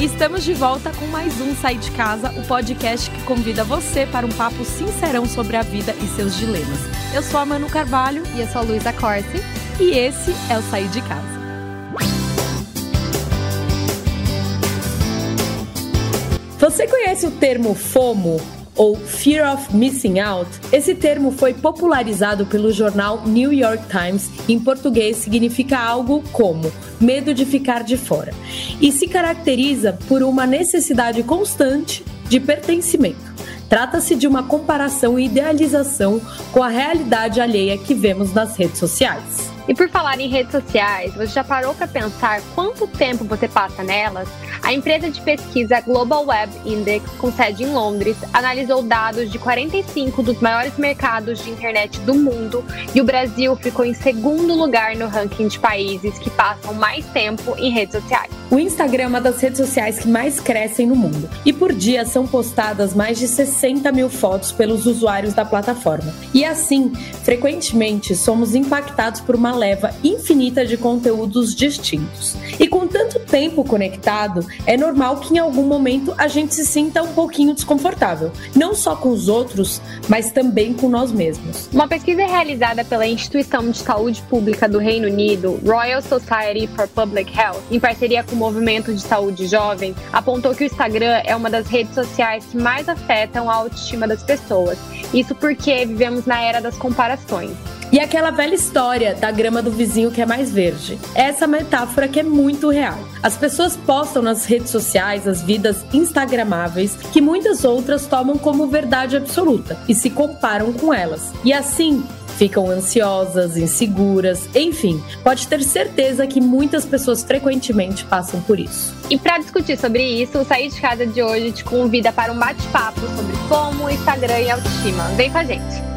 Estamos de volta com mais um Sai de Casa, o podcast que convida você para um papo sincerão sobre a vida e seus dilemas. Eu sou a Manu Carvalho e eu sou a Luísa Corsi e esse é o Sair de Casa. Você conhece o termo FOMO? Ou Fear of Missing Out, esse termo foi popularizado pelo jornal New York Times. Em português, significa algo como medo de ficar de fora e se caracteriza por uma necessidade constante de pertencimento. Trata-se de uma comparação e idealização com a realidade alheia que vemos nas redes sociais. E por falar em redes sociais, você já parou para pensar quanto tempo você passa nelas? A empresa de pesquisa Global Web Index, com sede em Londres, analisou dados de 45 dos maiores mercados de internet do mundo e o Brasil ficou em segundo lugar no ranking de países que passam mais tempo em redes sociais. O Instagram é uma das redes sociais que mais crescem no mundo e por dia são postadas mais de 60 mil fotos pelos usuários da plataforma. E assim, frequentemente somos impactados por uma leva infinita de conteúdos distintos. E com tanto tempo conectado, é normal que em algum momento a gente se sinta um pouquinho desconfortável, não só com os outros, mas também com nós mesmos. Uma pesquisa realizada pela Instituição de Saúde Pública do Reino Unido, Royal Society for Public Health, em parceria com Movimento de Saúde Jovem, apontou que o Instagram é uma das redes sociais que mais afetam a autoestima das pessoas. Isso porque vivemos na era das comparações. E aquela velha história da grama do vizinho que é mais verde. Essa metáfora que é muito real. As pessoas postam nas redes sociais as vidas instagramáveis que muitas outras tomam como verdade absoluta e se comparam com elas. E assim, ficam ansiosas, inseguras, enfim, pode ter certeza que muitas pessoas frequentemente passam por isso. E para discutir sobre isso, o Sair de Casa de hoje te convida para um bate-papo sobre como Instagram e autoestima. Vem com a gente!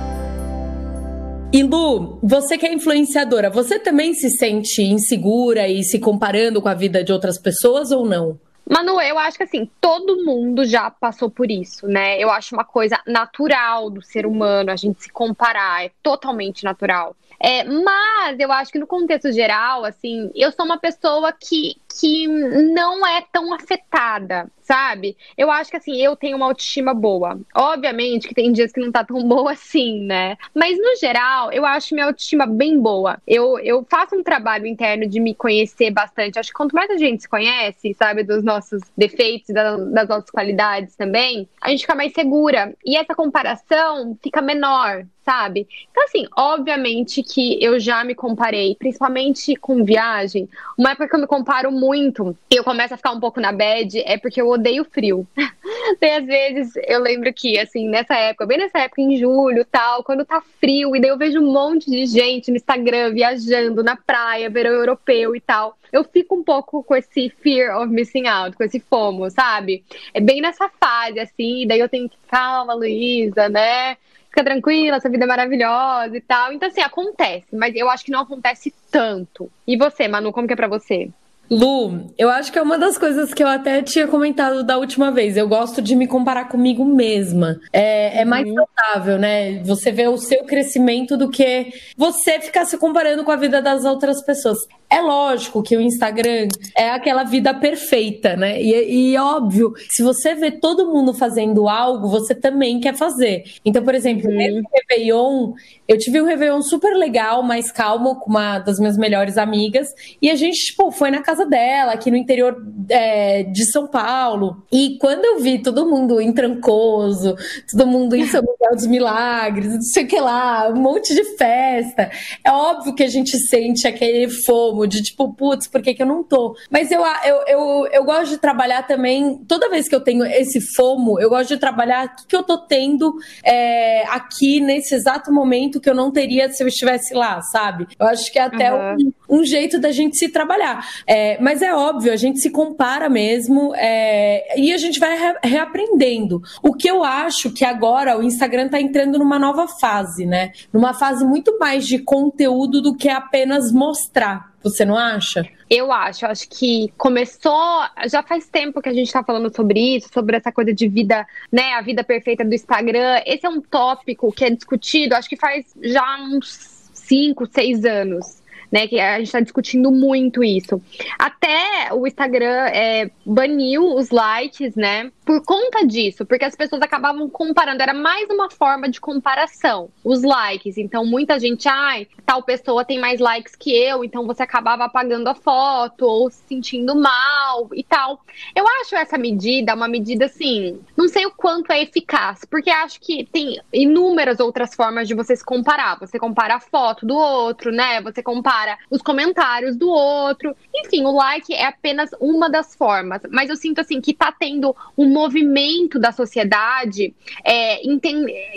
E Lu, você que é influenciadora, você também se sente insegura e se comparando com a vida de outras pessoas ou não? Manu, eu acho que assim, todo mundo já passou por isso, né? Eu acho uma coisa natural do ser humano a gente se comparar, é totalmente natural. É, mas eu acho que no contexto geral, assim, eu sou uma pessoa que, que não é tão afetada, sabe? Eu acho que assim, eu tenho uma autoestima boa. Obviamente que tem dias que não tá tão boa assim, né? Mas no geral, eu acho minha autoestima bem boa. Eu, eu faço um trabalho interno de me conhecer bastante. Acho que quanto mais a gente se conhece, sabe, dos nossos defeitos, das, das nossas qualidades também, a gente fica mais segura. E essa comparação fica menor, sabe? Então, assim, obviamente que eu já me comparei, principalmente com viagem. Uma época que eu me comparo muito e eu começo a ficar um pouco na bad é porque eu odeio frio. Tem às vezes, eu lembro que, assim, nessa época, bem nessa época, em julho tal, quando tá frio, e daí eu vejo um monte de gente no Instagram viajando na praia, verão europeu e tal. Eu fico um pouco com esse fear of missing out, com esse FOMO, sabe? É bem nessa fase, assim, e daí eu tenho que, calma, Luísa, né? Fica tranquila, essa vida é maravilhosa e tal. Então, assim, acontece, mas eu acho que não acontece tanto. E você, Manu, como que é pra você? Lu, eu acho que é uma das coisas que eu até tinha comentado da última vez. Eu gosto de me comparar comigo mesma. É, é mais uhum. saudável, né? Você vê o seu crescimento do que você ficar se comparando com a vida das outras pessoas. É lógico que o Instagram é aquela vida perfeita, né? E, e óbvio, se você vê todo mundo fazendo algo, você também quer fazer. Então, por exemplo, uhum. nesse Réveillon, eu tive um Réveillon super legal, mais calmo, com uma das minhas melhores amigas. E a gente, tipo, foi na casa dela, aqui no interior é, de São Paulo. E quando eu vi todo mundo em Trancoso, todo mundo em São Miguel dos Milagres, não sei o que lá, um monte de festa, é óbvio que a gente sente aquele fomo De tipo, putz, por que, que eu não tô? Mas eu, eu, eu, eu gosto de trabalhar também, toda vez que eu tenho esse FOMO, eu gosto de trabalhar o que, que eu tô tendo é, aqui nesse exato momento que eu não teria se eu estivesse lá, sabe? Eu acho que é até uhum. um, um, jeito da gente se trabalhar. É, mas é óbvio, a gente se compara mesmo é, e a gente vai re reaprendendo. O que eu acho que agora o Instagram tá entrando numa nova fase, né? Numa fase muito mais de conteúdo do que apenas mostrar. Você não acha? Eu acho, acho que começou, já faz tempo que a gente está falando sobre isso, sobre essa coisa de vida, né, a vida perfeita do Instagram. Esse é um tópico que é discutido, acho que faz já uns 5, 6 anos né? Que a gente está discutindo muito isso. Até o Instagram é, baniu os likes, né? Por conta disso, porque as pessoas acabavam comparando, era mais uma forma de comparação, os likes. Então, muita gente, ai, tal pessoa tem mais likes que eu, então você acabava apagando a foto ou se sentindo mal e tal. Eu acho essa medida uma medida assim, não sei o quanto é eficaz, porque acho que tem inúmeras outras formas de você se comparar. Você compara a foto do outro, né? Você compara os comentários do outro. Enfim, o like é apenas uma das formas. Mas eu sinto assim que tá tendo um movimento da sociedade é,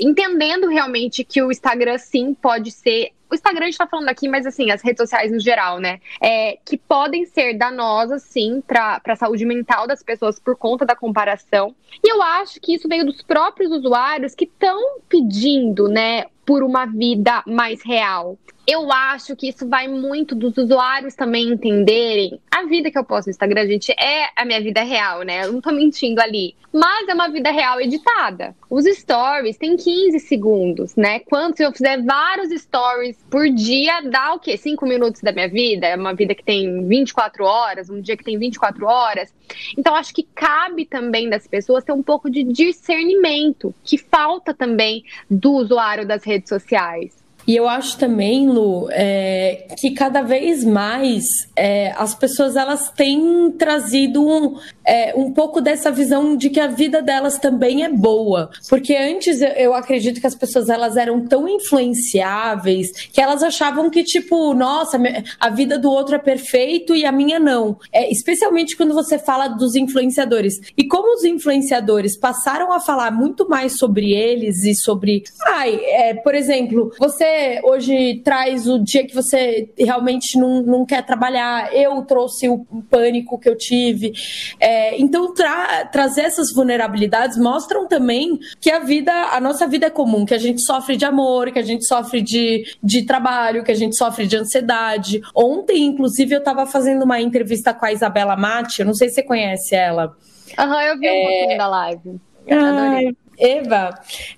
entendendo realmente que o Instagram sim pode ser o Instagram a gente tá falando aqui, mas assim, as redes sociais no geral, né? É, que podem ser danosas, sim, para a saúde mental das pessoas por conta da comparação. E eu acho que isso veio dos próprios usuários que estão pedindo, né, por uma vida mais real. Eu acho que isso vai muito dos usuários também entenderem a vida que eu posto no Instagram, gente, é a minha vida real, né? Eu não tô mentindo ali. Mas é uma vida real editada. Os stories têm 15 segundos, né? Quanto se eu fizer vários stories por dia, dá o quê? 5 minutos da minha vida? É uma vida que tem 24 horas, um dia que tem 24 horas. Então, acho que cabe também das pessoas ter um pouco de discernimento, que falta também do usuário das redes sociais. E eu acho também, Lu, é, que cada vez mais é, as pessoas elas têm trazido um, é, um pouco dessa visão de que a vida delas também é boa. Porque antes eu acredito que as pessoas elas eram tão influenciáveis que elas achavam que, tipo, nossa, a vida do outro é perfeito e a minha não. É, especialmente quando você fala dos influenciadores. E como os influenciadores passaram a falar muito mais sobre eles e sobre. Ai, é, por exemplo, você hoje traz o dia que você realmente não, não quer trabalhar. Eu trouxe o pânico que eu tive. É, então, tra trazer essas vulnerabilidades mostram também que a vida, a nossa vida é comum, que a gente sofre de amor, que a gente sofre de, de trabalho, que a gente sofre de ansiedade. Ontem, inclusive, eu estava fazendo uma entrevista com a Isabela Mate, eu não sei se você conhece ela. Aham, uhum, eu vi um é... pouquinho da live. Ai, Eva.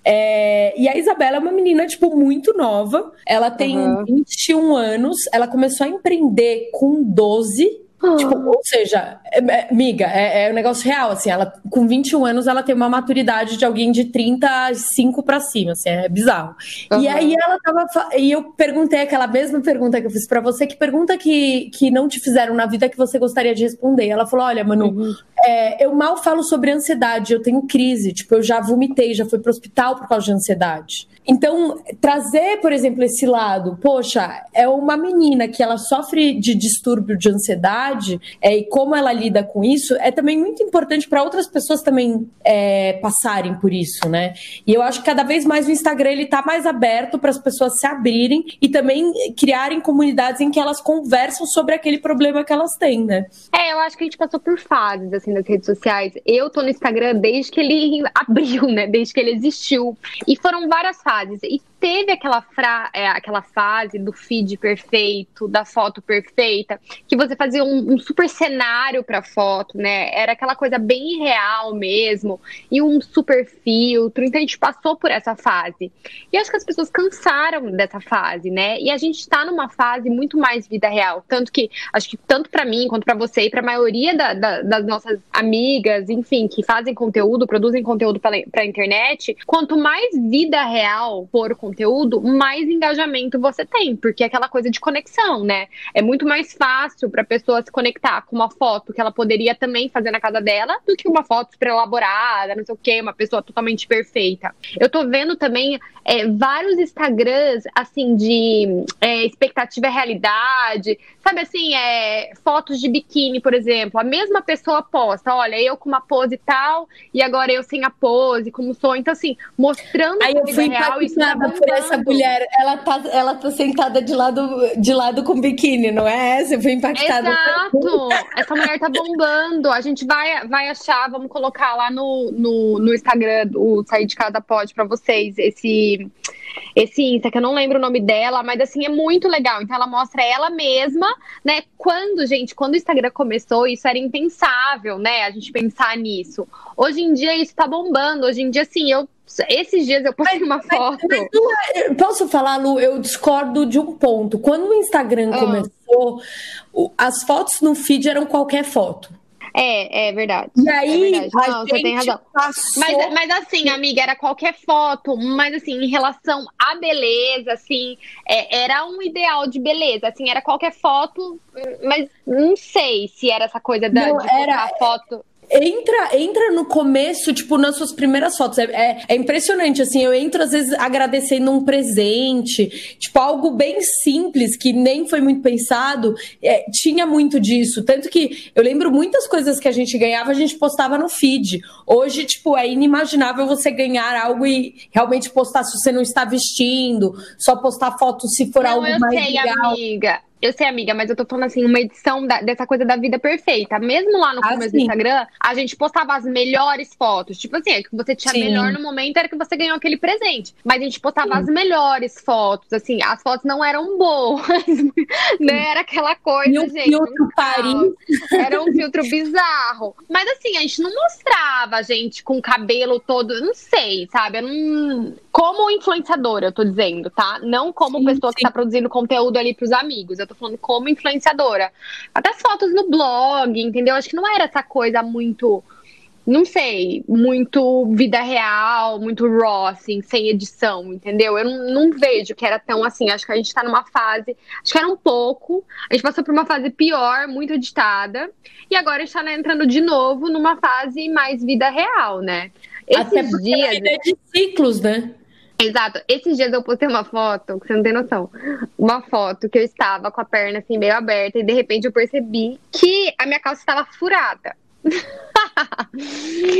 É, e a Isabela é uma menina, tipo, muito nova. Ela tem uhum. 21 anos. Ela começou a empreender com 12. Tipo, ou seja, é, é, amiga, é, é um negócio real, assim, ela com 21 anos ela tem uma maturidade de alguém de 35 para cima, assim, é bizarro. Uhum. E aí ela tava e eu perguntei aquela mesma pergunta que eu fiz para você, que pergunta que, que não te fizeram na vida que você gostaria de responder. Ela falou: "Olha, Manu, uhum. É, eu mal falo sobre ansiedade, eu tenho crise, tipo, eu já vomitei, já fui pro hospital por causa de ansiedade". Então, trazer, por exemplo, esse lado, poxa, é uma menina que ela sofre de distúrbio de ansiedade é, e como ela lida com isso é também muito importante para outras pessoas também é, passarem por isso, né? E eu acho que cada vez mais o Instagram ele tá mais aberto para as pessoas se abrirem e também criarem comunidades em que elas conversam sobre aquele problema que elas têm, né? É, eu acho que a gente passou por fases assim nas redes sociais. Eu tô no Instagram desde que ele abriu, né? Desde que ele existiu. E foram várias fases fases. E teve aquela, fra é, aquela fase do feed perfeito, da foto perfeita, que você fazia um, um super cenário para foto, né? Era aquela coisa bem real mesmo, e um super filtro. Então a gente passou por essa fase. E acho que as pessoas cansaram dessa fase, né? E a gente está numa fase muito mais vida real. Tanto que, acho que tanto para mim quanto para você e para a maioria da, da, das nossas amigas, enfim, que fazem conteúdo, produzem conteúdo para a internet, quanto mais vida real for o conteúdo, mais engajamento você tem, porque é aquela coisa de conexão, né? É muito mais fácil para a pessoa se conectar com uma foto que ela poderia também fazer na casa dela do que uma foto super elaborada, não sei o quê, uma pessoa totalmente perfeita. Eu tô vendo também é, vários Instagrams, assim, de é, expectativa e realidade. Sabe assim, é, fotos de biquíni, por exemplo. A mesma pessoa posta, olha, eu com uma pose e tal, e agora eu sem a pose, como sou. Então, assim, mostrando Aí eu fui impactada por essa mulher. Ela tá, ela tá sentada de lado, de lado com biquíni, não é? Você foi impactada. Exato! Essa mulher tá bombando. A gente vai, vai achar, vamos colocar lá no, no, no Instagram, o Sair de Casa Pode, pra vocês, esse esse Insta, que eu não lembro o nome dela, mas assim, é muito legal. Então ela mostra ela mesma, né? Quando, gente, quando o Instagram começou, isso era impensável, né? A gente pensar nisso. Hoje em dia isso tá bombando. Hoje em dia, assim, eu esses dias eu postei uma foto. Mas, mas, é, posso falar, Lu? Eu discordo de um ponto. Quando o Instagram ah. começou, as fotos no feed eram qualquer foto. É, é verdade. E aí, é verdade. Não, você tem razão. Passou... Mas, mas assim, amiga, era qualquer foto, mas assim, em relação à beleza, assim, é, era um ideal de beleza, assim, era qualquer foto, mas não sei se era essa coisa da, não, de era... foto entra, entra no começo, tipo, nas suas primeiras fotos. É, é, é, impressionante, assim. Eu entro, às vezes, agradecendo um presente, tipo, algo bem simples, que nem foi muito pensado. É, tinha muito disso. Tanto que eu lembro muitas coisas que a gente ganhava, a gente postava no feed. Hoje, tipo, é inimaginável você ganhar algo e realmente postar se você não está vestindo, só postar foto se for não, algo eu mais sei, legal. amiga. Eu sei, amiga, mas eu tô falando assim, uma edição da, dessa coisa da vida perfeita. Mesmo lá no ah, começo do Instagram, a gente postava as melhores fotos. Tipo assim, é que você tinha sim. melhor no momento era que você ganhou aquele presente. Mas a gente postava sim. as melhores fotos, assim, as fotos não eram boas, né? Era aquela coisa, e gente. Filtro Paris. Era um filtro bizarro. Mas assim, a gente não mostrava a gente com o cabelo todo, não sei, sabe? Eu não como influenciadora, eu tô dizendo, tá? Não como pessoa que tá produzindo conteúdo ali pros amigos. Eu tô falando como influenciadora. Até as fotos no blog, entendeu? Acho que não era essa coisa muito. Não sei, muito vida real, muito raw, assim, sem edição, entendeu? Eu não, não vejo que era tão assim. Acho que a gente tá numa fase. Acho que era um pouco. A gente passou por uma fase pior, muito editada. E agora a gente tá entrando de novo numa fase mais vida real, né? Esses Até dias. É de ciclos, né? Exato. Esses dias eu postei uma foto, que você não tem noção. Uma foto que eu estava com a perna assim meio aberta e de repente eu percebi que a minha calça estava furada.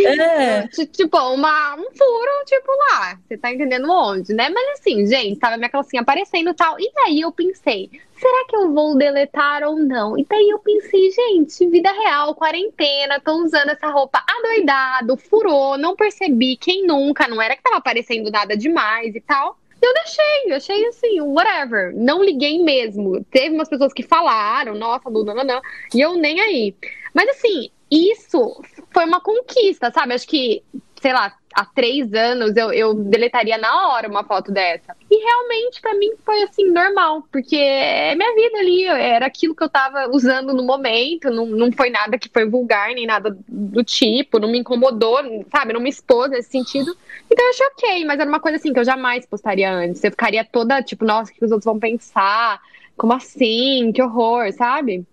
é. Tipo, uma, um furo, tipo lá. Você tá entendendo onde, né? Mas assim, gente, tava minha calcinha aparecendo e tal. E daí eu pensei, será que eu vou deletar ou não? E daí eu pensei, gente, vida real, quarentena, tô usando essa roupa adoidado, furou, não percebi, quem nunca, não era que tava aparecendo nada demais e tal. Eu deixei, eu achei assim, whatever. Não liguei mesmo. Teve umas pessoas que falaram, nossa, não, não, não. E eu nem aí. Mas assim, isso foi uma conquista, sabe? Acho que, sei lá, há três anos eu, eu deletaria na hora uma foto dessa. E realmente, para mim, foi assim, normal, porque é minha vida ali, era aquilo que eu tava usando no momento, não, não foi nada que foi vulgar, nem nada do tipo, não me incomodou, sabe? Não me expôs nesse sentido. Então eu achei ok, mas era uma coisa assim que eu jamais postaria antes. Eu ficaria toda, tipo, nossa, o que os outros vão pensar? Como assim? Que horror, sabe?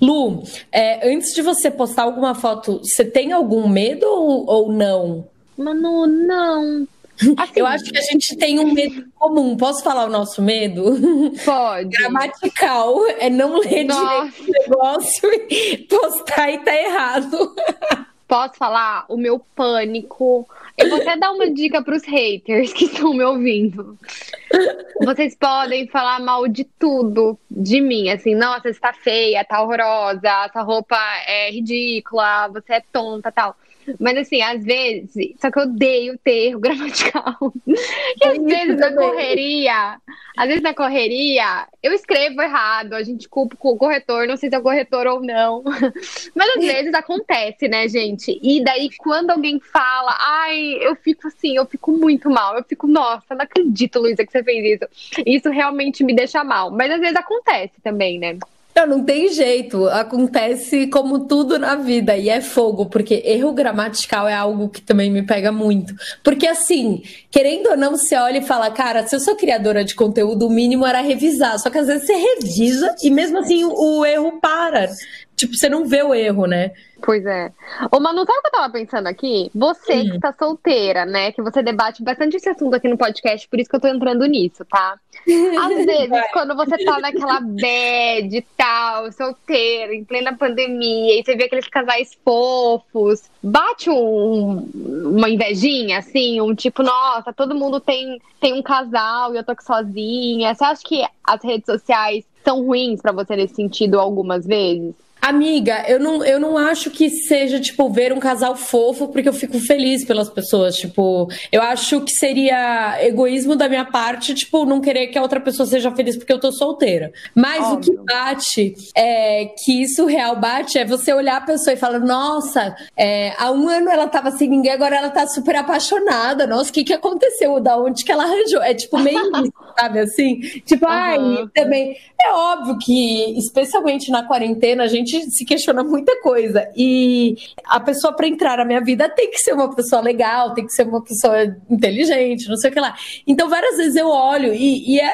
Lu, é, antes de você postar alguma foto, você tem algum medo ou, ou não? Mano, não. Assim, eu acho que a gente tem um medo comum. Posso falar o nosso medo? Pode. Gramatical é não ler Nossa. direito o negócio e postar e tá errado. Posso falar o meu pânico? Eu vou até dar uma dica para os haters que estão me ouvindo. Vocês podem falar mal de tudo de mim, assim, nossa, você tá feia, tá horrorosa, essa roupa é ridícula, você é tonta, tal. Mas assim, às vezes, só que eu odeio ter erro gramatical. E às vezes na correria, às vezes na correria, eu escrevo errado, a gente culpa o corretor, não sei se é o corretor ou não. Mas às vezes acontece, né, gente? E daí quando alguém fala, ai, eu fico assim, eu fico muito mal. Eu fico, nossa, não acredito, Luísa, que você fez isso. Isso realmente me deixa mal. Mas às vezes acontece também, né? Não, não tem jeito. Acontece como tudo na vida e é fogo, porque erro gramatical é algo que também me pega muito. Porque assim, querendo ou não, você olha e fala, cara, se eu sou criadora de conteúdo, o mínimo era revisar. Só que às vezes você revisa e mesmo assim o erro para. tipo, você não vê o erro, né? Pois é. Ô, Manu, sabe o que eu tava pensando aqui? Você Hum. que tá solteira, né? Que você debate bastante esse assunto aqui no podcast, por isso que eu tô entrando nisso, tá? Às vezes, quando você tá naquela bad e tal, solteira, em plena pandemia, e você vê aqueles casais fofos, bate um, uma invejinha, assim, um tipo, nossa, todo mundo tem, tem um casal e eu tô aqui sozinha. Você acha que as redes sociais são ruins pra você nesse sentido algumas vezes? Amiga, eu não, eu não acho que seja, tipo, ver um casal fofo, porque eu fico feliz pelas pessoas. Tipo, eu acho que seria egoísmo da minha parte, tipo, não querer que a outra pessoa seja feliz porque eu tô solteira. Mas o que bate, é, que isso real bate, é você olhar a pessoa e falar, nossa, é, há um ano ela tava sem ninguém, agora ela tá super apaixonada. Nossa, o que que aconteceu? Da onde que ela arranjou? É tipo meio isso, sabe assim? Tipo, ai, Aham. também. É óbvio que, especialmente na quarentena, a gente se questiona muita coisa. E a pessoa, para entrar na minha vida, tem que ser uma pessoa legal, tem que ser uma pessoa inteligente, não sei o que lá. Então, várias vezes eu olho e, e é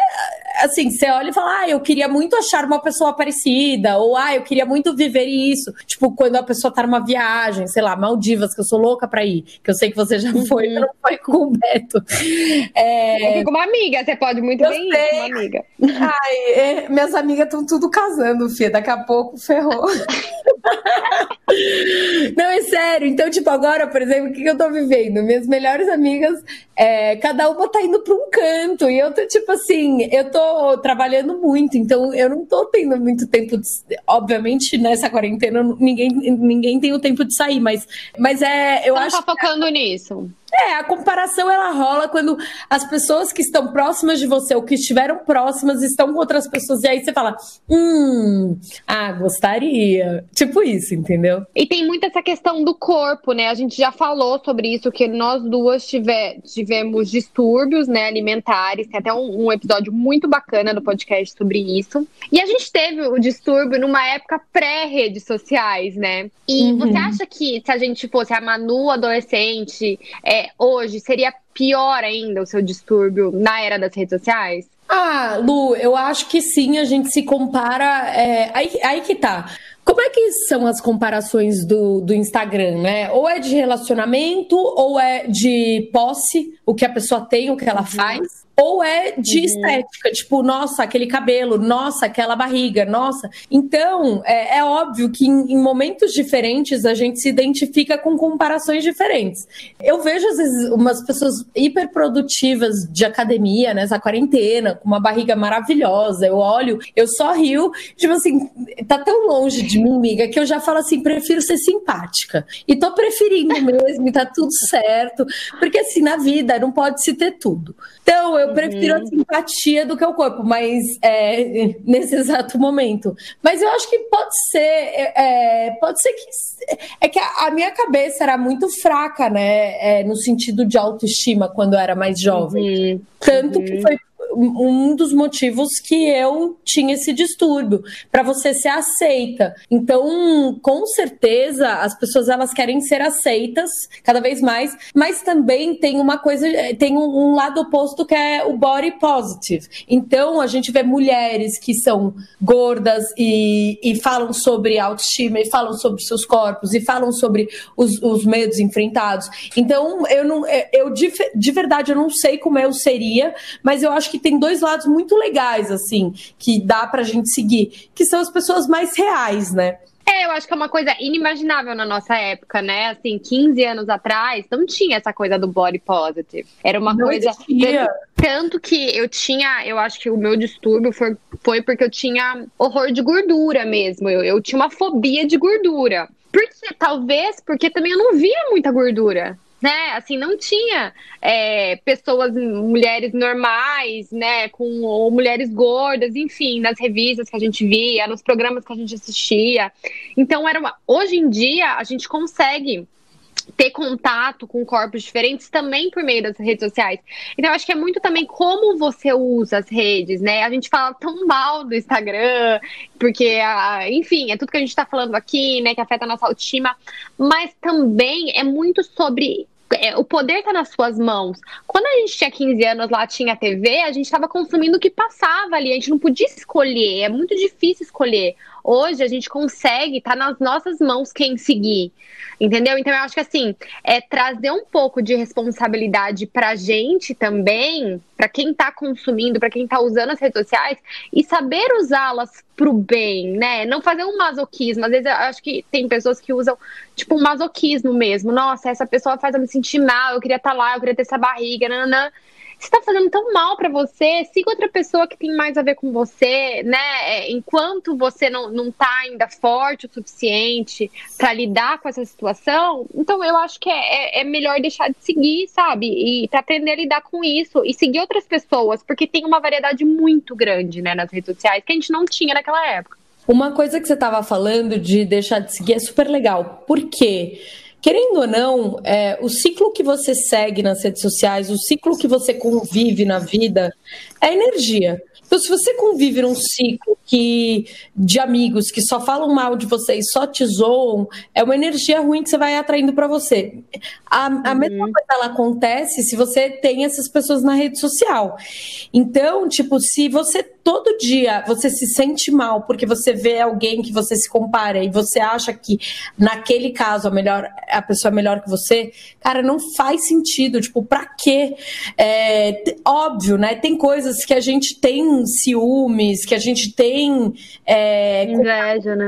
assim: você olha e fala, ah, eu queria muito achar uma pessoa parecida, ou ah, eu queria muito viver isso. Tipo, quando a pessoa tá numa viagem, sei lá, Maldivas, que eu sou louca pra ir, que eu sei que você já foi, mas não foi com o Beto. É, Eu fico uma amiga, você pode muito Eu bem ir sei. com uma amiga. Ai, é, minhas amigas estão tudo casando, Fia. Daqui a pouco ferrou. Não, é sério. Então, tipo, agora, por exemplo, o que, que eu tô vivendo? Minhas melhores amigas, é, cada uma tá indo pra um canto. E eu tô, tipo assim, eu tô trabalhando muito, então eu não tô tendo muito tempo de. Obviamente, nessa quarentena, ninguém, ninguém tem o tempo de sair, mas, mas é. Eu não acho tá focando nisso. É, a comparação ela rola quando as pessoas que estão próximas de você ou que estiveram próximas estão com outras pessoas e aí você fala, hum, ah, gostaria. Tipo isso, entendeu? E tem muito essa questão do corpo, né? A gente já falou sobre isso, que nós duas tive- tivemos distúrbios né, alimentares. Tem até um, um episódio muito bacana do podcast sobre isso. E a gente teve o distúrbio numa época pré-redes sociais, né? E Uhum. você acha que se a gente fosse a Manu adolescente é, hoje, seria pior ainda o seu distúrbio na era das redes sociais? Ah, Lu, eu acho que sim, a gente se compara. é, aí, aí que tá. Como é que são as comparações do, do Instagram, né? Ou é de relacionamento, ou é de posse, o que a pessoa tem, o que ela faz, ou é de estética, tipo, nossa, aquele cabelo, nossa, aquela barriga, nossa. Então, é, é óbvio que em, em momentos diferentes a gente se identifica com comparações diferentes. Eu vejo, às vezes, umas pessoas hiperprodutivas de academia nessa quarentena, com uma barriga maravilhosa. Eu olho, eu só rio, tipo assim, tá tão longe de mim, amiga, que eu já falo assim, prefiro ser simpática. E tô preferindo mesmo, e tá tudo certo. Porque assim, na vida não pode se ter tudo. Então, eu prefiro a simpatia do que o corpo, mas é, nesse exato momento. Mas eu acho que pode ser, é, é, pode ser que é que a, a minha cabeça era muito fraca, né? É, no sentido de autoestima quando eu era mais jovem. Tanto que foi um dos motivos que eu tinha esse distúrbio, para você ser aceita. Então, com certeza, as pessoas elas querem ser aceitas cada vez mais, mas também tem uma coisa, tem um, um lado oposto que é o body positive. Então, a gente vê mulheres que são gordas e, e falam sobre autoestima, e falam sobre seus corpos, e falam sobre os, os medos enfrentados. Então, eu não, eu de, de verdade eu não sei como eu seria, mas eu acho que tem dois lados muito legais, assim, que dá pra gente seguir, que são as pessoas mais reais, né? É, eu acho que é uma coisa inimaginável na nossa época, né? Assim, 15 anos atrás, não tinha essa coisa do body positive. Era uma Não coisa. existia. Tanto que eu tinha, eu acho que o meu distúrbio foi, foi porque eu tinha horror de gordura mesmo. Eu, eu tinha uma fobia de gordura. Por quê? Talvez porque também eu não via muita gordura né? Assim, não tinha é, pessoas, mulheres normais, né? Com ou mulheres gordas, enfim, nas revistas que a gente via, nos programas que a gente assistia. Então, era uma... hoje em dia a gente consegue ter contato com corpos diferentes também por meio das redes sociais. Então, eu acho que é muito também como você usa as redes, né? A gente fala tão mal do Instagram, porque, enfim, é tudo que a gente tá falando aqui, né? Que afeta a nossa autoestima, mas também é muito sobre é, o poder tá nas suas mãos. Quando a gente tinha 15 anos lá, tinha TV, a gente estava consumindo o que passava ali, a gente não podia escolher, é muito difícil escolher. Hoje a gente consegue, tá nas nossas mãos quem seguir. Entendeu? Então eu acho que assim, é trazer um pouco de responsabilidade pra gente também, para quem tá consumindo, para quem tá usando as redes sociais e saber usá-las pro bem, né? Não fazer um masoquismo. Às vezes eu acho que tem pessoas que usam tipo um masoquismo mesmo. Nossa, essa pessoa faz eu me sentir mal, eu queria estar tá lá, eu queria ter essa barriga, nananã se tá fazendo tão mal para você, siga outra pessoa que tem mais a ver com você, né? É, enquanto você não, não tá ainda forte o suficiente para lidar com essa situação, então eu acho que é, é, é melhor deixar de seguir, sabe? E para aprender a lidar com isso e seguir outras pessoas, porque tem uma variedade muito grande, né, nas redes sociais que a gente não tinha naquela época. Uma coisa que você estava falando de deixar de seguir é super legal. Por quê? Querendo ou não, é, o ciclo que você segue nas redes sociais, o ciclo que você convive na vida, é energia. Então, se você convive num ciclo que de amigos que só falam mal de você e só te zoam, é uma energia ruim que você vai atraindo para você. A, a uhum. mesma coisa ela acontece se você tem essas pessoas na rede social. Então, tipo, se você todo dia você se sente mal porque você vê alguém que você se compara e você acha que naquele caso a melhor a pessoa é melhor que você, cara, não faz sentido. Tipo, pra quê? É, óbvio, né? Tem coisas que a gente tem ciúmes, que a gente tem. É, Inveja, né?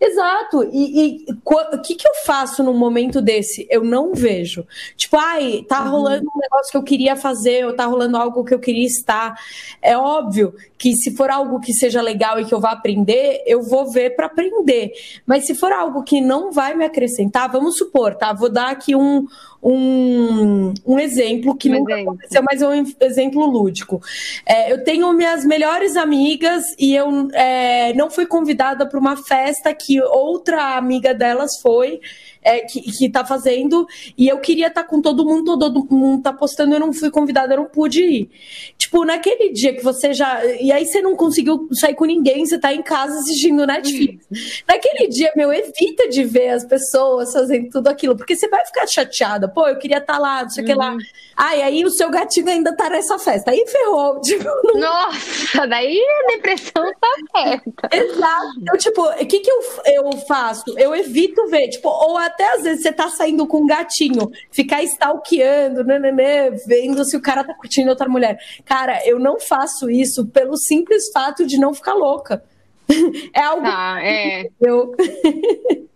Exato. E o que, que eu faço num momento desse? Eu não vejo. Tipo, ai, tá uhum. rolando um negócio que eu queria fazer, ou tá rolando algo que eu queria estar. É óbvio que se for algo que seja legal e que eu vá aprender, eu vou ver para aprender. Mas se for algo que não vai me acrescentar, vamos supor, tá? Vou dar aqui um, um, um exemplo que um nunca exemplo. aconteceu, mas é um exemplo lúdico. É, eu tenho minhas melhores amigas e eu é, não fui convidada para uma festa que outra amiga delas foi é, que, que tá fazendo, e eu queria estar tá com todo mundo, todo mundo tá postando, eu não fui convidada, eu não pude ir. Tipo, naquele dia que você já. E aí você não conseguiu sair com ninguém, você tá em casa assistindo Netflix. Naquele dia, meu, evita de ver as pessoas fazendo tudo aquilo, porque você vai ficar chateada. Pô, eu queria estar tá lá, não sei o uhum. que lá. Ai, aí o seu gatinho ainda tá nessa festa. Aí ferrou. Tipo, não... Nossa, daí a depressão tá perto. Exato. Então, tipo, o que, que eu, eu faço? Eu evito ver, tipo, ou a até às vezes você tá saindo com um gatinho, ficar stalkeando, nananã, vendo se o cara tá curtindo outra mulher. Cara, eu não faço isso pelo simples fato de não ficar louca. É algo. Tá, é. Eu...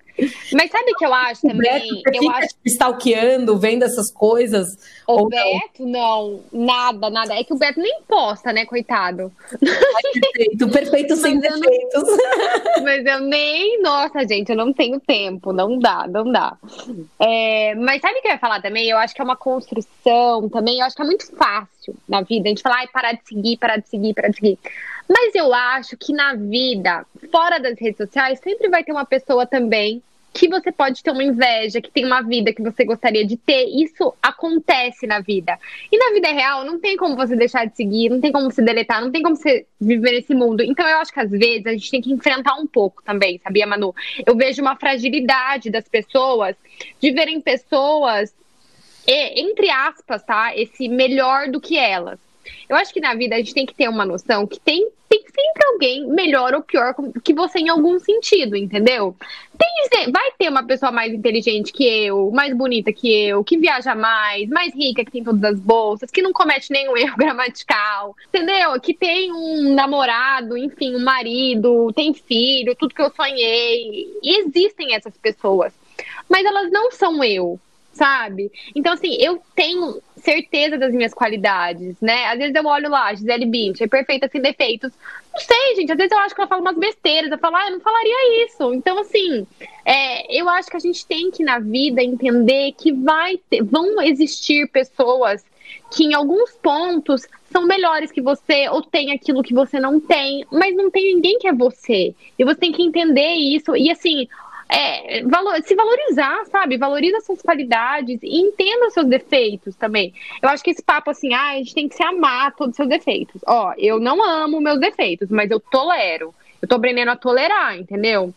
Mas sabe o que eu acho também? Beto, eu acho stalkeando, vendo essas coisas. O Beto, não? não? nada, nada. É que o Beto nem posta, né, coitado? Perfeito, perfeito sem mas defeitos. Não... Mas eu nem, nossa, gente, eu não tenho tempo, não dá, não dá. É... Mas sabe o que eu ia falar também? Eu acho que é uma construção também, eu acho que é muito fácil na vida a gente falar, ai, parar de seguir, parar de seguir, parar de seguir. Mas eu acho que na vida, fora das redes sociais, sempre vai ter uma pessoa também que você pode ter uma inveja, que tem uma vida que você gostaria de ter. Isso acontece na vida. E na vida real, não tem como você deixar de seguir, não tem como você deletar, não tem como você viver nesse mundo. Então eu acho que às vezes a gente tem que enfrentar um pouco também, sabia, Manu? Eu vejo uma fragilidade das pessoas de verem pessoas, entre aspas, tá? Esse melhor do que elas. Eu acho que na vida a gente tem que ter uma noção que tem, tem sempre alguém melhor ou pior que você em algum sentido, entendeu? Tem, vai ter uma pessoa mais inteligente que eu, mais bonita que eu, que viaja mais, mais rica, que tem todas as bolsas, que não comete nenhum erro gramatical, entendeu? Que tem um namorado, enfim, um marido, tem filho, tudo que eu sonhei. E existem essas pessoas. Mas elas não são eu, sabe? Então, assim, eu tenho certeza das minhas qualidades, né? Às vezes eu olho lá, Gisele Bint, é perfeita sem defeitos. Não sei, gente, às vezes eu acho que ela fala umas besteiras, eu falo, ah, eu não falaria isso. Então, assim, é, eu acho que a gente tem que, na vida, entender que vai ter, vão existir pessoas que em alguns pontos são melhores que você ou tem aquilo que você não tem, mas não tem ninguém que é você. E você tem que entender isso. E assim, é, valor, se valorizar, sabe? Valoriza suas qualidades e entenda os seus defeitos também. Eu acho que esse papo assim, ah, a gente tem que se amar todos os seus defeitos. Ó, eu não amo meus defeitos, mas eu tolero. Eu tô aprendendo a tolerar, entendeu?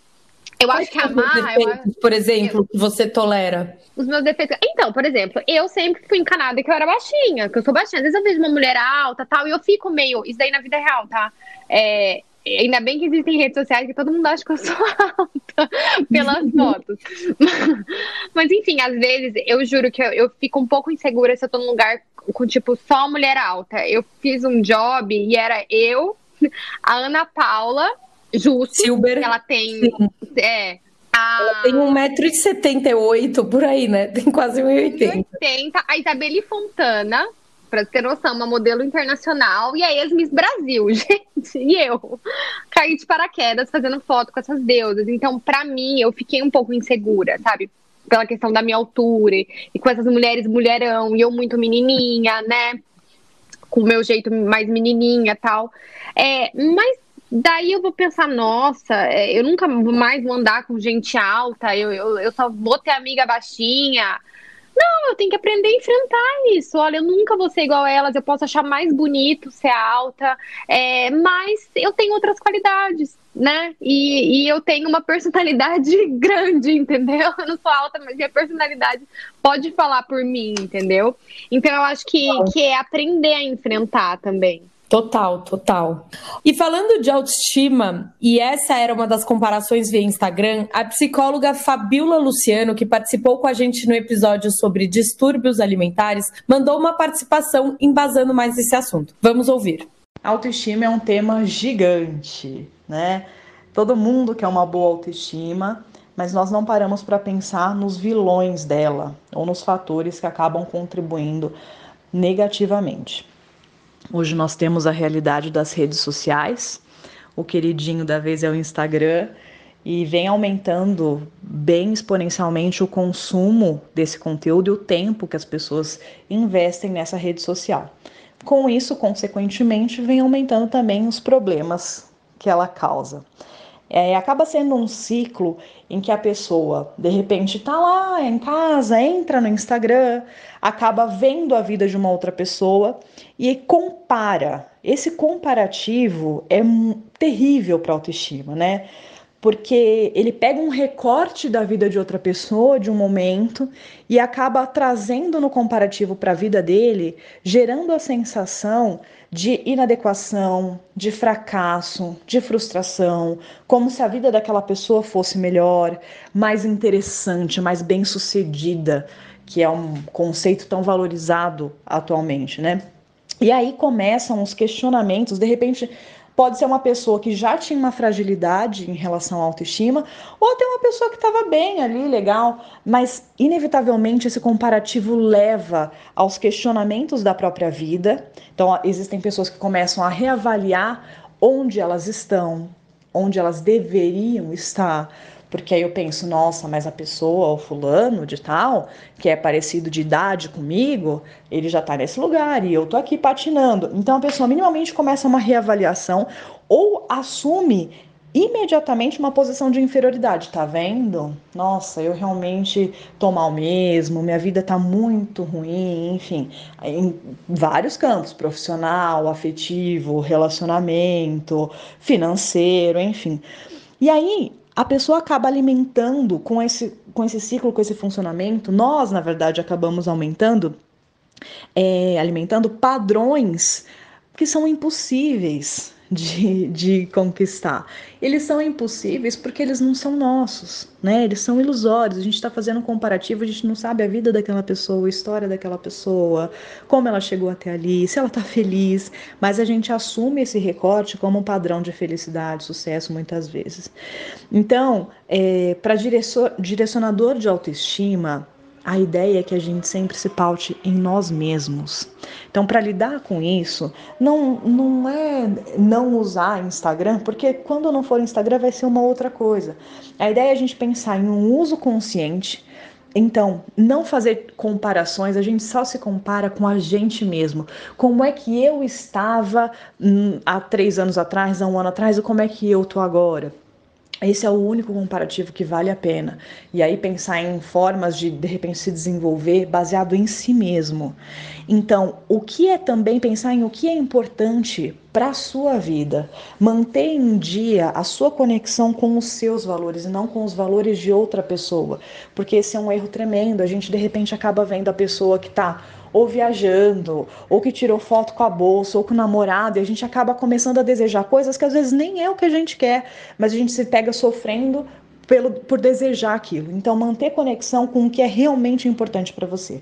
Eu Quais acho que amar. Defeitos, por exemplo, eu... que você tolera. Os meus defeitos. Então, por exemplo, eu sempre fui encanada que eu era baixinha, que eu sou baixinha. Às vezes eu vejo uma mulher alta tal, e eu fico meio. Isso daí na vida real, tá? É, ainda bem que existem redes sociais que todo mundo acha que eu sou alta pelas fotos. Mas enfim, às vezes eu juro que eu, eu, fico um pouco insegura se eu tô num lugar com, tipo, só mulher alta. Eu fiz um job e era eu, a Ana Paula, justo, Silber. ela tem. Sim. É, ela tem 1,78m por aí, né? Tem quase 1,80m. A Isabelle Fontana, pra ter noção, uma modelo internacional, e a ex-Miss Brasil, gente. E eu caí de paraquedas fazendo foto com essas deusas. Então, pra mim, eu fiquei um pouco insegura, sabe? Pela questão da minha altura e com essas mulheres mulherão, e eu muito menininha, né? Com o meu jeito mais menininha tal. É, mas Daí eu vou pensar, nossa, é, eu nunca mais vou andar com gente alta, eu, eu, eu só vou ter amiga baixinha. Não, eu tenho que aprender a enfrentar isso. Olha, eu nunca vou ser igual a elas, eu posso achar mais bonito ser alta, é, mas eu tenho outras qualidades, né? E, e eu tenho uma personalidade grande, entendeu? Eu não sou alta, mas minha personalidade pode falar por mim, entendeu? Então eu acho que, que é aprender a enfrentar também. Total, total. E falando de autoestima, e essa era uma das comparações via Instagram, a psicóloga Fabiola Luciano, que participou com a gente no episódio sobre distúrbios alimentares, mandou uma participação embasando mais esse assunto. Vamos ouvir. Autoestima é um tema gigante, né? Todo mundo quer uma boa autoestima, mas nós não paramos para pensar nos vilões dela ou nos fatores que acabam contribuindo negativamente. Hoje nós temos a realidade das redes sociais. O queridinho da vez é o Instagram e vem aumentando bem exponencialmente o consumo desse conteúdo e o tempo que as pessoas investem nessa rede social. Com isso, consequentemente, vem aumentando também os problemas que ela causa. É, acaba sendo um ciclo em que a pessoa, de repente, está lá em casa, entra no Instagram, acaba vendo a vida de uma outra pessoa e compara. Esse comparativo é terrível para a autoestima, né? Porque ele pega um recorte da vida de outra pessoa, de um momento, e acaba trazendo no comparativo para a vida dele, gerando a sensação de inadequação, de fracasso, de frustração, como se a vida daquela pessoa fosse melhor, mais interessante, mais bem-sucedida, que é um conceito tão valorizado atualmente, né? E aí começam os questionamentos, de repente pode ser uma pessoa que já tinha uma fragilidade em relação à autoestima, ou até uma pessoa que estava bem ali, legal, mas inevitavelmente esse comparativo leva aos questionamentos da própria vida. Então, existem pessoas que começam a reavaliar onde elas estão, onde elas deveriam estar, porque aí eu penso, nossa, mas a pessoa, o fulano de tal, que é parecido de idade comigo, ele já está nesse lugar e eu tô aqui patinando. Então a pessoa minimamente começa uma reavaliação ou assume imediatamente uma posição de inferioridade, tá vendo? Nossa, eu realmente tô mal mesmo, minha vida tá muito ruim, enfim, em vários campos, profissional, afetivo, relacionamento, financeiro, enfim. E aí, a pessoa acaba alimentando com esse, com esse ciclo, com esse funcionamento, nós, na verdade, acabamos aumentando, é, alimentando padrões que são impossíveis de, de conquistar. Eles são impossíveis porque eles não são nossos, né? Eles são ilusórios. A gente está fazendo um comparativo, a gente não sabe a vida daquela pessoa, a história daquela pessoa, como ela chegou até ali, se ela está feliz, mas a gente assume esse recorte como um padrão de felicidade, sucesso, muitas vezes. Então, é, para direcionador de autoestima, a ideia é que a gente sempre se paute em nós mesmos. Então, para lidar com isso, não, não é não usar Instagram, porque quando não for Instagram vai ser uma outra coisa. A ideia é a gente pensar em um uso consciente. Então, não fazer comparações, a gente só se compara com a gente mesmo. Como é que eu estava hum, há três anos atrás, há um ano atrás, e como é que eu tô agora? Esse é o único comparativo que vale a pena. E aí pensar em formas de de repente se desenvolver baseado em si mesmo. Então, o que é também pensar em o que é importante para a sua vida. Mantenha em dia a sua conexão com os seus valores e não com os valores de outra pessoa, porque esse é um erro tremendo. A gente de repente acaba vendo a pessoa que está ou viajando, ou que tirou foto com a bolsa, ou com o namorado, e a gente acaba começando a desejar coisas que às vezes nem é o que a gente quer, mas a gente se pega sofrendo pelo, por desejar aquilo. Então, manter conexão com o que é realmente importante para você.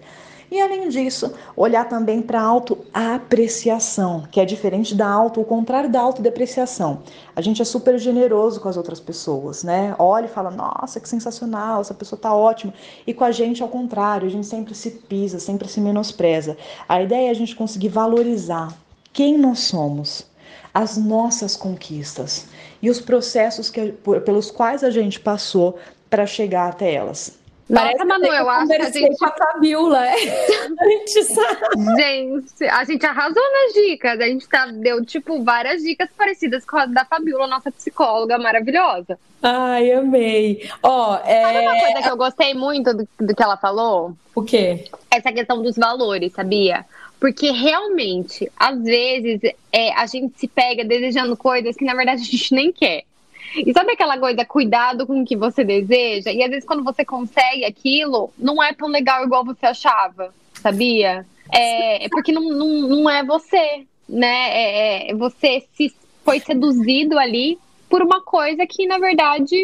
E além disso, olhar também para a autoapreciação, que é diferente da auto, o contrário da autodepreciação. A gente é super generoso com as outras pessoas, né? Olha e fala, nossa, que sensacional, essa pessoa tá ótima. E com a gente, ao contrário, a gente sempre se pisa, sempre se menospreza. A ideia é a gente conseguir valorizar quem nós somos, as nossas conquistas e os processos que, pelos quais a gente passou para chegar até elas. Nossa, Manu, eu acho que a gente. com a Fabiola, é. a gente sabe. Gente, a gente arrasou nas dicas. A gente tá, deu, tipo, várias dicas parecidas com a da Fabiola, nossa psicóloga maravilhosa. Ai, amei. Ó, é... Sabe uma coisa que eu gostei muito do, do que ela falou? O quê? Essa questão dos valores, sabia? Porque realmente, às vezes, é, a gente se pega desejando coisas que na verdade a gente nem quer. E sabe aquela coisa, cuidado com o que você deseja? E às vezes quando você consegue aquilo, não é tão legal igual você achava, sabia? É, é porque não, não, não é você, né? É, é, você se foi seduzido ali por uma coisa que, na verdade,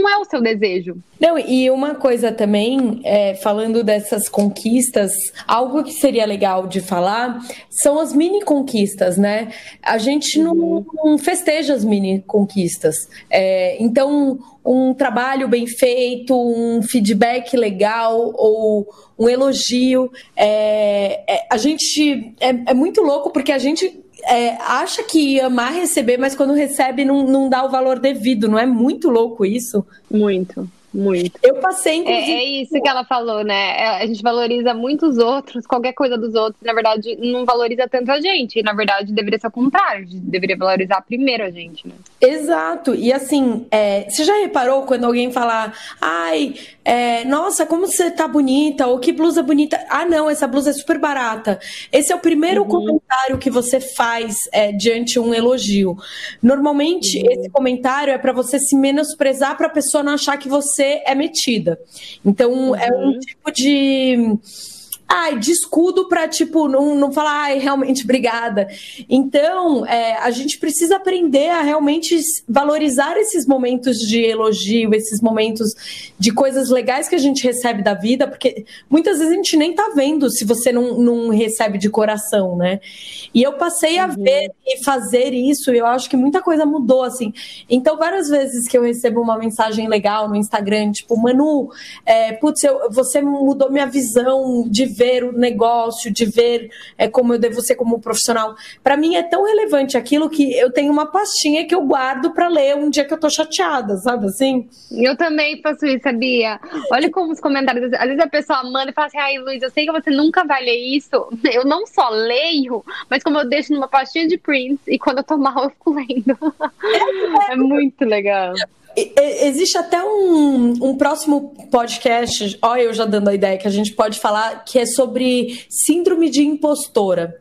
não é o seu desejo. Não, e uma coisa também, é, falando dessas conquistas, algo que seria legal de falar são as mini conquistas, né? A gente não, não festeja as mini conquistas. É, então, um trabalho bem feito, um feedback legal ou um elogio, é, é a gente é, é muito louco porque a gente é, acha que amar receber, mas quando recebe não, não dá o valor devido, não é muito louco isso? Muito. Muito. Eu passei, inclusive. É, é, isso que ela falou, né? É, a gente valoriza muito os outros, qualquer coisa dos outros, na verdade, não valoriza tanto a gente. Na verdade, deveria ser o contrário, a gente deveria valorizar primeiro a gente, né? Exato. E assim, é, você já reparou quando alguém fala, ai, é, nossa, como você tá bonita, ou que blusa bonita. Ah, não, essa blusa é super barata. Esse é o primeiro uhum. comentário que você faz é, diante de um elogio. Normalmente, uhum. esse comentário é para você se menosprezar para a pessoa não achar que você é metida. Então, uhum. é um uhum. tipo de ai, de escudo para tipo, não, não falar, ai, realmente, obrigada. Então, é, a gente precisa aprender a realmente valorizar esses momentos de elogio, esses momentos de coisas legais que a gente recebe da vida, porque muitas vezes a gente nem tá vendo se você não, não recebe de coração, né? E eu passei a uhum. ver e fazer isso, e eu acho que muita coisa mudou, assim. Então, várias vezes que eu recebo uma mensagem legal no Instagram, tipo, Manu, é, putz, eu, você mudou minha visão de ver o negócio, de ver é, como eu devo ser como profissional. Para mim é tão relevante aquilo que eu tenho uma pastinha que eu guardo para ler um dia que eu tô chateada, sabe assim? Eu também faço isso, sabia? Olha como os comentários, às vezes a pessoa manda e fala assim: "Ai, Luiz, eu sei que você nunca vai ler isso". Eu não só leio, mas como eu deixo numa pastinha de prints e quando eu tô mal eu fico lendo. É, é muito legal. Existe até um, um próximo podcast, olha eu já dando a ideia, que a gente pode falar, que é sobre síndrome de impostora.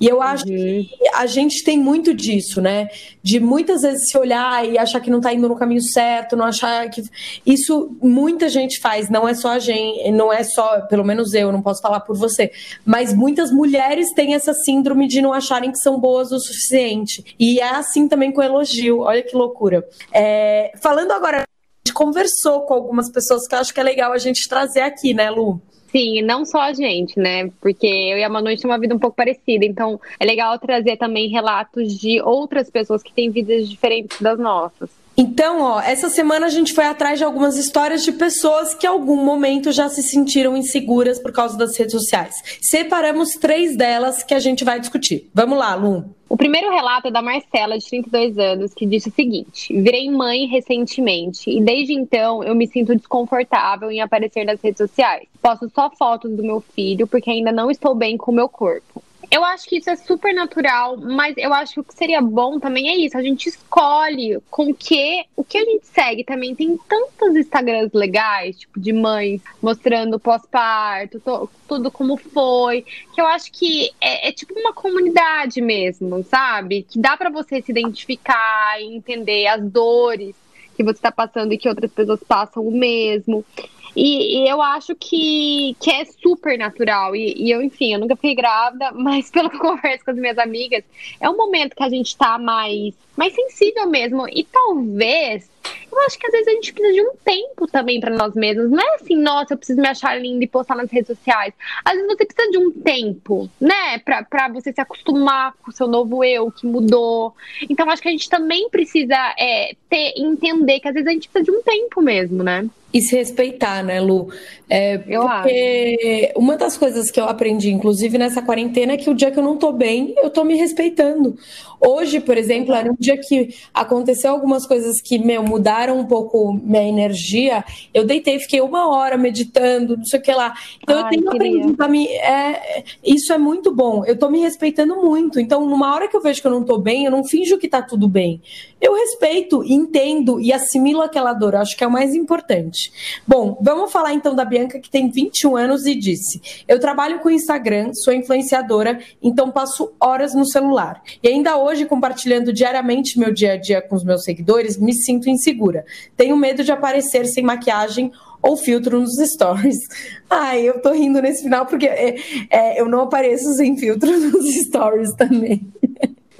E eu acho uhum. que a gente tem muito disso, né? De muitas vezes se olhar e achar que não tá indo no caminho certo, não achar que. Isso muita gente faz, não é só a gente, não é só, pelo menos eu, não posso falar por você. Mas muitas mulheres têm essa síndrome de não acharem que são boas o suficiente. E é assim também com elogio, olha que loucura. É falando agora, a gente conversou com algumas pessoas que eu acho que é legal a gente trazer aqui, né, Lu? Sim, não só a gente, né? Porque eu e a Manu temos uma vida um pouco parecida. Então, é legal trazer também relatos de outras pessoas que têm vidas diferentes das nossas. Então, ó, essa semana a gente foi atrás de algumas histórias de pessoas que em algum momento já se sentiram inseguras por causa das redes sociais. Separamos três delas que a gente vai discutir. Vamos lá, Lu. O primeiro relato é da Marcela, de 32 anos, que disse o seguinte: Virei mãe recentemente e desde então eu me sinto desconfortável em aparecer nas redes sociais. Posto só fotos do meu filho porque ainda não estou bem com o meu corpo. Eu acho que isso é super natural, mas eu acho que o que seria bom também é isso. A gente escolhe com que o que a gente segue também. Tem tantos Instagrams legais, tipo de mães mostrando pós-parto, tudo como foi, que eu acho que é, é, tipo uma comunidade mesmo, sabe? Que dá para você se identificar e entender as dores que você está passando e que outras pessoas passam o mesmo. E, e, eu acho que, que é super natural. E, e, eu, enfim, eu nunca fiquei grávida, mas pelo que eu converso com as minhas amigas, é um momento que a gente tá mais, mais sensível mesmo. E talvez eu acho que às vezes a gente precisa de um tempo também para nós mesmos. Não é assim, nossa, eu preciso me achar linda e postar nas redes sociais. Às vezes você precisa de um tempo, né? Pra, pra você se acostumar com o seu novo eu que mudou. Então acho que a gente também precisa é, ter, entender que às vezes a gente precisa de um tempo mesmo, né? E se respeitar, né, Lu? É, eu porque acho. uma das coisas que eu aprendi, inclusive nessa quarentena, é que o dia que eu não tô bem, eu tô me respeitando. Hoje, por exemplo, era um dia que aconteceu algumas coisas que, meu, mudaram um pouco minha energia. Eu deitei, fiquei uma hora meditando, não sei o que lá. Então Ai, eu tenho aprendido pra mim. É, isso é muito bom. Eu tô me respeitando muito. Então, numa hora que eu vejo que eu não tô bem, eu não finjo que tá tudo bem. Eu respeito, entendo e assimilo aquela dor. Eu acho que é o mais importante. Bom, vamos falar então da Bianca, que tem 21 anos e disse: Eu trabalho com Instagram, sou influenciadora, então passo horas no celular. E ainda hoje, compartilhando diariamente meu dia a dia com os meus seguidores, me sinto insegura. Tenho medo de aparecer sem maquiagem ou filtro nos stories. Ai, eu tô rindo nesse final porque é, é, eu não apareço sem filtro nos stories também.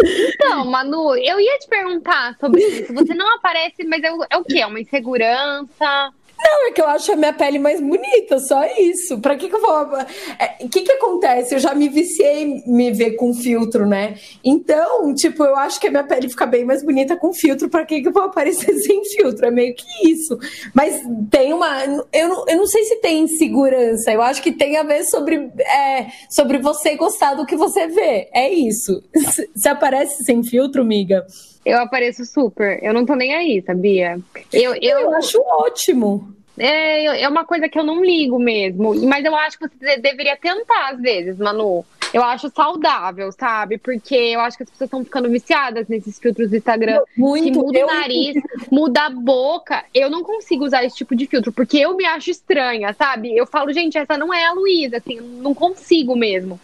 Então, Manu, eu ia te perguntar sobre isso. Você não aparece, mas é o, é o quê? É uma insegurança? Não, é que eu acho a minha pele mais bonita, só isso. Pra que que eu vou. O é, que que acontece? Eu já me viciei me ver com filtro, né? Então, tipo, eu acho que a minha pele fica bem mais bonita com filtro. Pra que que eu vou aparecer sem filtro? É meio que isso. Mas tem uma. Eu não, eu não sei se tem insegurança. Eu acho que tem a ver sobre, é, sobre você gostar do que você vê. É isso. Você aparece sem filtro, miga? Eu apareço super. Eu não tô nem aí, sabia? Eu, eu... eu acho ótimo. É, é uma coisa que eu não ligo mesmo. Mas eu acho que você deveria tentar às vezes, Manu. Eu acho saudável, sabe? Porque eu acho que as pessoas estão ficando viciadas nesses filtros do Instagram. Muito. Que muda o nariz, muda a boca. Eu não consigo usar esse tipo de filtro, porque eu me acho estranha, sabe? Eu falo, gente, essa não é a Luísa, assim, não consigo mesmo.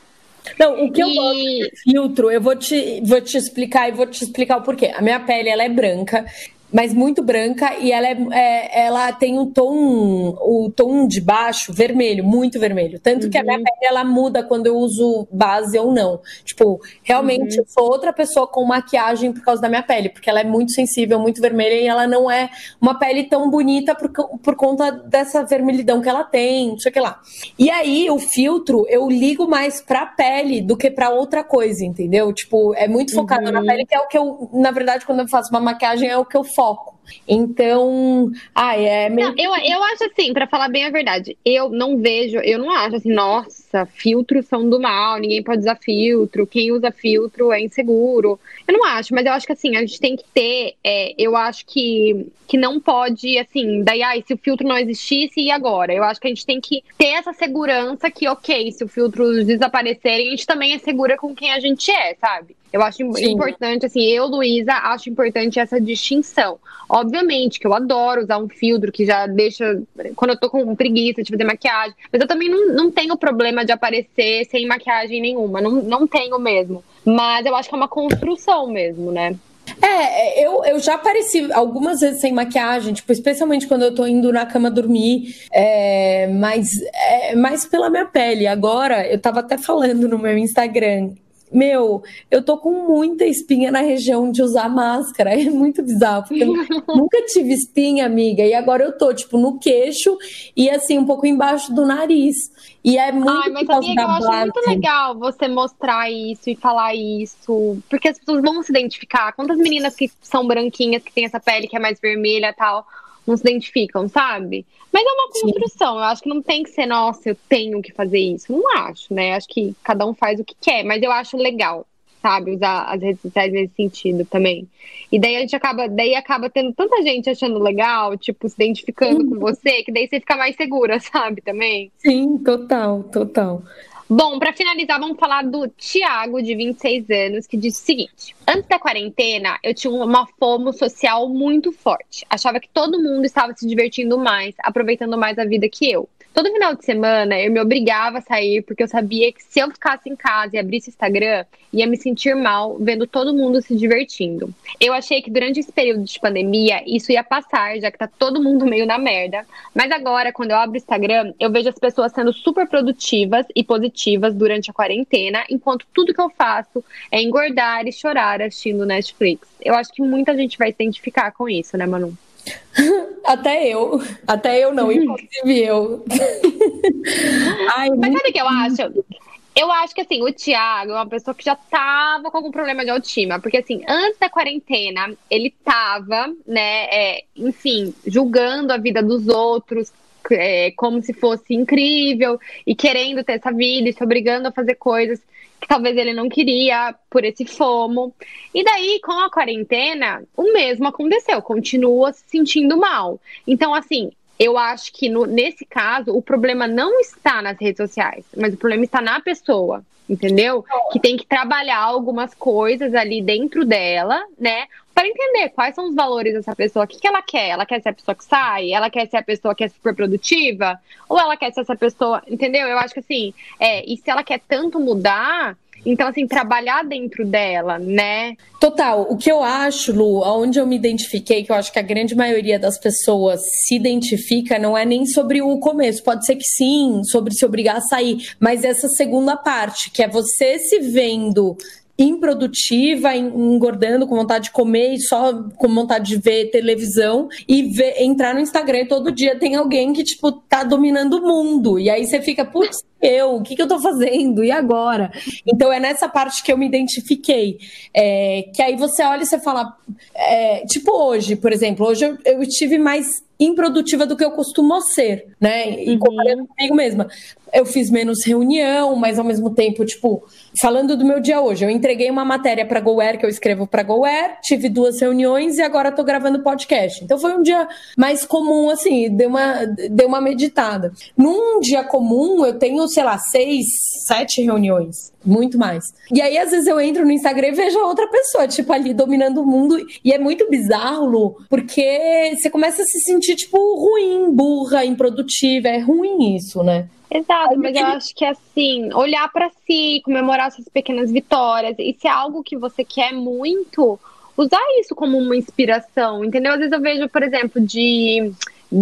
Não, o que e... eu gosto de filtro, eu vou te, vou te explicar e vou te explicar o porquê. A minha pele ela é branca mas muito branca e ela, é, é, ela tem um tom, o tom de baixo vermelho, muito vermelho. Tanto uhum. que a minha uhum. pele ela muda quando eu uso base ou não. Tipo, realmente uhum. eu sou outra pessoa com maquiagem por causa da minha pele, porque ela é muito sensível, muito vermelha e ela não é uma pele tão bonita por, por conta dessa vermelhidão que ela tem, não sei o que lá. E aí o filtro eu ligo mais pra pele do que pra outra coisa, entendeu? Tipo, é muito focado uhum. na pele, que é o que eu, na verdade, quando eu faço uma maquiagem, é o que eu foco. Então, ah, é meio... não, eu, eu acho assim, para falar bem a verdade, eu não vejo, eu não acho assim, nossa, filtros são do mal, ninguém pode usar filtro, quem usa filtro é inseguro. Eu não acho, mas eu acho que assim, a gente tem que ter, é, eu acho que, que não pode, assim, daí, ai, se o filtro não existisse, e agora? Eu acho que a gente tem que ter essa segurança que, ok, se o filtro desaparecerem, a gente também é segura com quem a gente é, sabe? Eu acho Sim. importante, assim, eu, Luísa, acho importante essa distinção. Obviamente que eu adoro usar um filtro que já deixa. Quando eu tô com preguiça de fazer maquiagem. Mas eu também não, não tenho problema de aparecer sem maquiagem nenhuma. Não, não tenho mesmo. Mas eu acho que é uma construção mesmo, né? É, eu, eu já apareci algumas vezes sem maquiagem, tipo, especialmente quando eu tô indo na cama dormir, é, mas é, mais pela minha pele. Agora, eu tava até falando no meu Instagram, meu, eu tô com muita espinha na região de usar máscara. É muito bizarro, porque eu nunca tive espinha, amiga. E agora eu tô, tipo, no queixo e assim, um pouco embaixo do nariz. E é muito Ai, mas amiga, eu acho muito legal você mostrar isso e falar isso. Porque as pessoas vão se identificar. Quantas meninas que são branquinhas, que tem essa pele que é mais vermelha e tal, não se identificam, sabe? Mas é uma construção. Sim. Eu acho que não tem que ser, nossa, eu tenho que fazer isso. Não acho, né? Acho que cada um faz o que quer, mas eu acho legal, sabe? Usar as redes sociais nesse sentido também. E daí a gente acaba, daí acaba tendo tanta gente achando legal, tipo, se identificando Sim. com você, que daí você fica mais segura, sabe? Também. Sim, total, total. Bom, para finalizar, vamos falar do Tiago, de 26 anos, que diz o seguinte: Antes da quarentena, eu tinha uma fomo social muito forte. Achava que todo mundo estava se divertindo mais, aproveitando mais a vida que eu. Todo final de semana eu me obrigava a sair porque eu sabia que se eu ficasse em casa e abrisse Instagram, ia me sentir mal vendo todo mundo se divertindo. Eu achei que durante esse período de pandemia isso ia passar, já que tá todo mundo meio na merda. Mas agora, quando eu abro o Instagram, eu vejo as pessoas sendo super produtivas e positivas durante a quarentena, enquanto tudo que eu faço é engordar e chorar assistindo Netflix. Eu acho que muita gente vai se identificar com isso, né, Manu? Até eu. Até eu não, inclusive eu. Ai, Mas sabe o que eu acho? Eu acho que assim, o Thiago é uma pessoa que já tava com algum problema de autoestima. Porque, assim, antes da quarentena, ele tava, né, é, enfim, julgando a vida dos outros, é, como se fosse incrível e querendo ter essa vida e se obrigando a fazer coisas que talvez ele não queria por esse fomo. E daí, com a quarentena, o mesmo aconteceu, continua se sentindo mal. Então, assim, eu acho que no, nesse caso, o problema não está nas redes sociais, mas o problema está na pessoa, entendeu? Que tem que trabalhar algumas coisas ali dentro dela, né? para entender quais são os valores dessa pessoa, o que, que ela quer. Ela quer ser a pessoa que sai? Ela quer ser a pessoa que é super produtiva? Ou ela quer ser essa pessoa, entendeu? Eu acho que assim, é, e se ela quer tanto mudar, então, assim, trabalhar dentro dela, né? Total. O que eu acho, Lu, onde eu me identifiquei, que eu acho que a grande maioria das pessoas se identifica, não é nem sobre o começo. Pode ser que sim, sobre se obrigar a sair, mas essa segunda parte, que é você se vendo improdutiva, engordando, com vontade de comer e só com vontade de ver televisão e ver, entrar no Instagram todo dia tem alguém que, tipo, tá dominando o mundo. E aí você fica, putz, eu, o que, que eu tô fazendo? E agora? Então é nessa parte que eu me identifiquei. É, que aí você olha e você fala, é, tipo hoje, por exemplo, hoje eu, eu estive mais improdutiva do que eu costumo ser, né? E uhum. comparando comigo mesma. Eu fiz menos reunião, mas ao mesmo tempo, tipo, falando do meu dia hoje, eu entreguei uma matéria para GoWare que eu escrevo para GoWare, tive duas reuniões e agora tô gravando podcast. Então foi um dia mais comum, assim, deu uma, deu uma meditada. Num dia comum, eu tenho, sei lá, seis, sete reuniões, muito mais. E aí, às vezes, eu entro no Instagram e vejo outra pessoa, tipo, ali dominando o mundo. E é muito bizarro, Lu, porque você começa a se sentir, tipo, ruim, burra, improdutiva. É ruim isso, né? Exato, mas eu acho que é assim, olhar para si, comemorar suas pequenas vitórias, e se é algo que você quer muito, usar isso como uma inspiração, entendeu? Às vezes eu vejo, por exemplo, de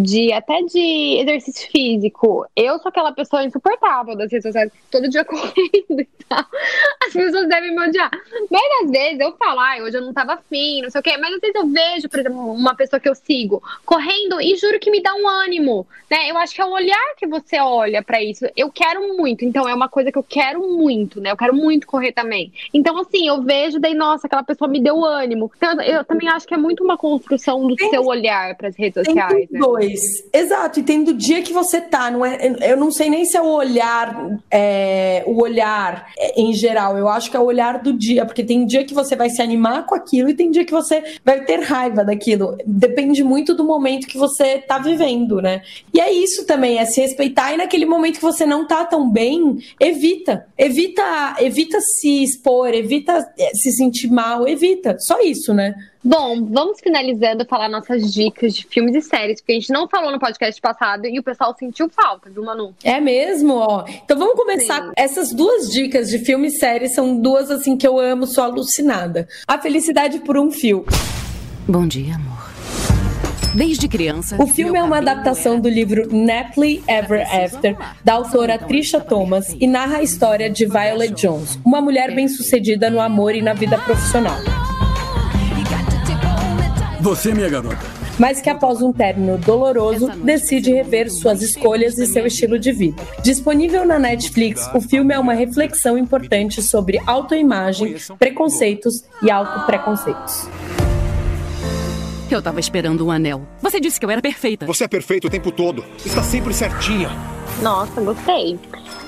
de até de exercício físico. Eu sou aquela pessoa insuportável das redes sociais, todo dia correndo e tal. As pessoas devem me odiar. Mas às vezes eu falo, ai, hoje eu não tava afim, não sei o quê. Mas às vezes eu vejo, por exemplo, uma pessoa que eu sigo correndo e juro que me dá um ânimo, né? Eu acho que é o olhar que você olha para isso. Eu quero muito, então é uma coisa que eu quero muito, né? Eu quero muito correr também. Então, assim, eu vejo, daí, nossa, aquela pessoa me deu ânimo. Então, eu também acho que é muito uma construção do seu olhar para as redes sociais, né? Exato, e tem do dia que você tá, não é, eu não sei nem se é o olhar, é, o olhar é, em geral, eu acho que é o olhar do dia, porque tem dia que você vai se animar com aquilo e tem dia que você vai ter raiva daquilo. Depende muito do momento que você tá vivendo, né? E é isso também, é se respeitar e naquele momento que você não tá tão bem, evita. Evita, evita se expor, evita é, se sentir mal, evita. Só isso, né? Bom, vamos finalizando falar nossas dicas de filmes e séries, porque a gente não falou no podcast passado e o pessoal sentiu falta, viu, Manu? É mesmo, ó. Então vamos começar. Sim. Essas duas dicas de filme e série são duas assim que eu amo, sou alucinada. A Felicidade por um Fio. Bom dia, amor. Desde criança. O filme é uma adaptação do livro Napoli Ever After, da autora Trisha Thomas, e narra a história de Violet Jones, uma mulher bem-sucedida no amor e na vida profissional. Você, minha garota. Mas que após um término doloroso, decide rever suas escolhas e seu estilo de vida. Disponível na Netflix, o filme é uma reflexão importante sobre autoimagem, preconceitos e autopreconceitos. Eu tava esperando um anel. Você disse que eu era perfeita. Você é perfeita o tempo todo. Está sempre certinha. Nossa, gostei.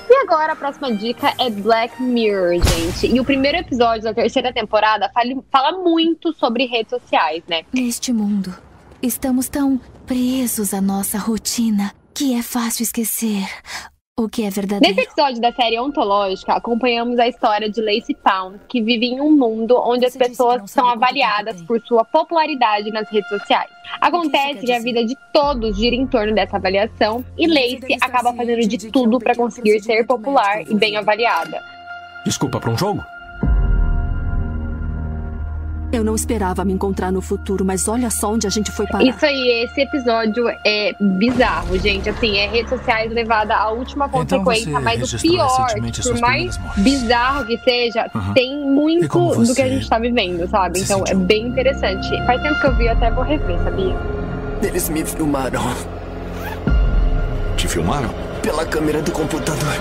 E agora a próxima dica é Black Mirror, gente. E o primeiro episódio da terceira temporada fala, fala muito sobre redes sociais, né? Neste mundo, estamos tão presos à nossa rotina que é fácil esquecer O que é verdadeiro? Nesse episódio da série Ontológica, acompanhamos a história de Lacey Pound, que vive em um mundo onde as pessoas são avaliadas por sua popularidade nas redes sociais. Acontece que a vida de todos gira em torno dessa avaliação e Lacey acaba fazendo de tudo para conseguir ser popular e bem avaliada. Desculpa para um jogo? Eu não esperava me encontrar no futuro, mas olha só onde a gente foi parar. Isso aí, esse episódio é bizarro, gente. Assim, é redes sociais levada à última Então consequência, você mas o pior, por mais bizarro que seja, Aham. tem muito do que a gente tá vivendo, sabe? Então é sentiu? bem interessante. Faz tempo que eu vi, até vou rever, sabia? Eles me filmaram Te filmaram? pela câmera do computador.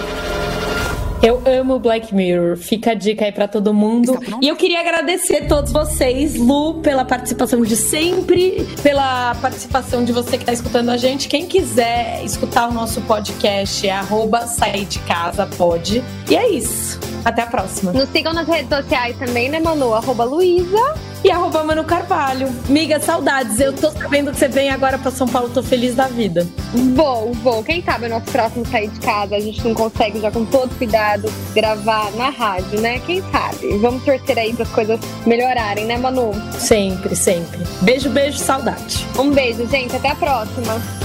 Eu amo Black Mirror. Fica a dica aí pra todo mundo. E eu queria agradecer a todos vocês, Lu, pela participação de sempre, pela participação de você que tá escutando a gente. Quem quiser escutar o nosso podcast é arroba sair de casa, pode. E é isso. Até a próxima. Nos sigam nas redes sociais também, né, Manu? Arroba Luísa. E arroba Mano Carvalho. Miga, saudades. Eu tô sabendo que você vem agora pra São Paulo. Tô feliz da vida. Vou, vou. Quem sabe o nosso próximo sair de casa, a gente não consegue já com todo cuidado gravar na rádio, né? Quem sabe? Vamos torcer aí para as coisas melhorarem, né, Manu? Sempre, sempre. Beijo, beijo, saudade. Um beijo, gente. Até a próxima.